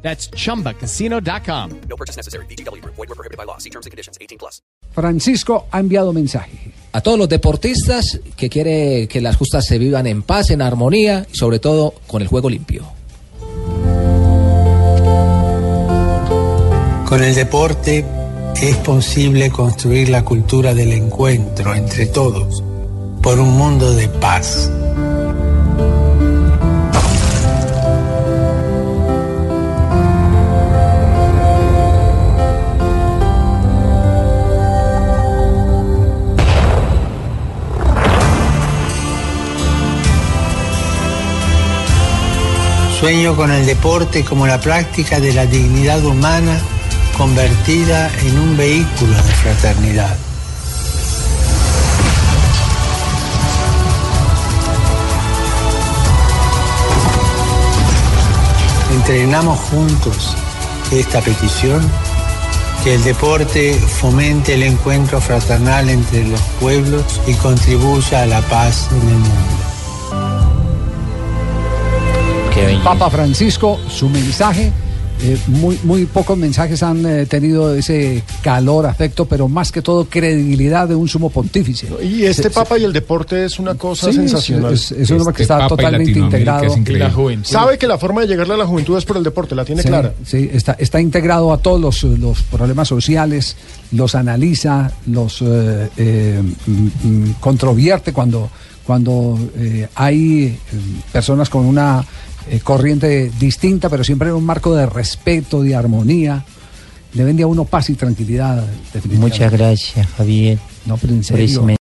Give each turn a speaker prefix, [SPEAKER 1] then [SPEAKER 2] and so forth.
[SPEAKER 1] That's chumbacasino.com.
[SPEAKER 2] No purchase necessary. BGW. Void were prohibited by law. See terms and conditions. 18 plus.
[SPEAKER 3] Francisco ha enviado mensaje.
[SPEAKER 4] a todos los deportistas que quiere que las justas se vivan en paz, en armonía y sobre todo con el juego limpio.
[SPEAKER 5] Con el deporte es posible construir la cultura del encuentro entre todos por un mundo de paz. Sueño con el deporte como la práctica de la dignidad humana convertida en un vehículo de fraternidad. Entrenamos juntos esta petición, que el deporte fomente el encuentro fraternal entre los pueblos y contribuya a la paz en el mundo.
[SPEAKER 3] Papa Francisco, su mensaje. eh, muy, muy pocos mensajes han eh, tenido ese calor, afecto, pero más que todo credibilidad de un sumo pontífice.
[SPEAKER 6] Y este
[SPEAKER 3] Se-
[SPEAKER 6] Papa y el deporte es una cosa
[SPEAKER 3] Sí,
[SPEAKER 6] sensacional.
[SPEAKER 3] Es, es un hombre que
[SPEAKER 7] Este
[SPEAKER 3] está
[SPEAKER 7] Papa
[SPEAKER 3] totalmente integrado.
[SPEAKER 7] es increíble.
[SPEAKER 6] Sabe que la forma de llegarle a la juventud es por el deporte, la tiene
[SPEAKER 3] Sí,
[SPEAKER 6] clara.
[SPEAKER 3] sí, está, está integrado a todos los, los problemas sociales, los analiza, los eh, eh, mm, mm, controvierte cuando, cuando eh, hay personas con una eh, corriente distinta, pero siempre en un marco de respeto, de armonía. Le vende a uno paz y tranquilidad.
[SPEAKER 8] Muchas gracias, Javier.
[SPEAKER 3] No, pero en serio.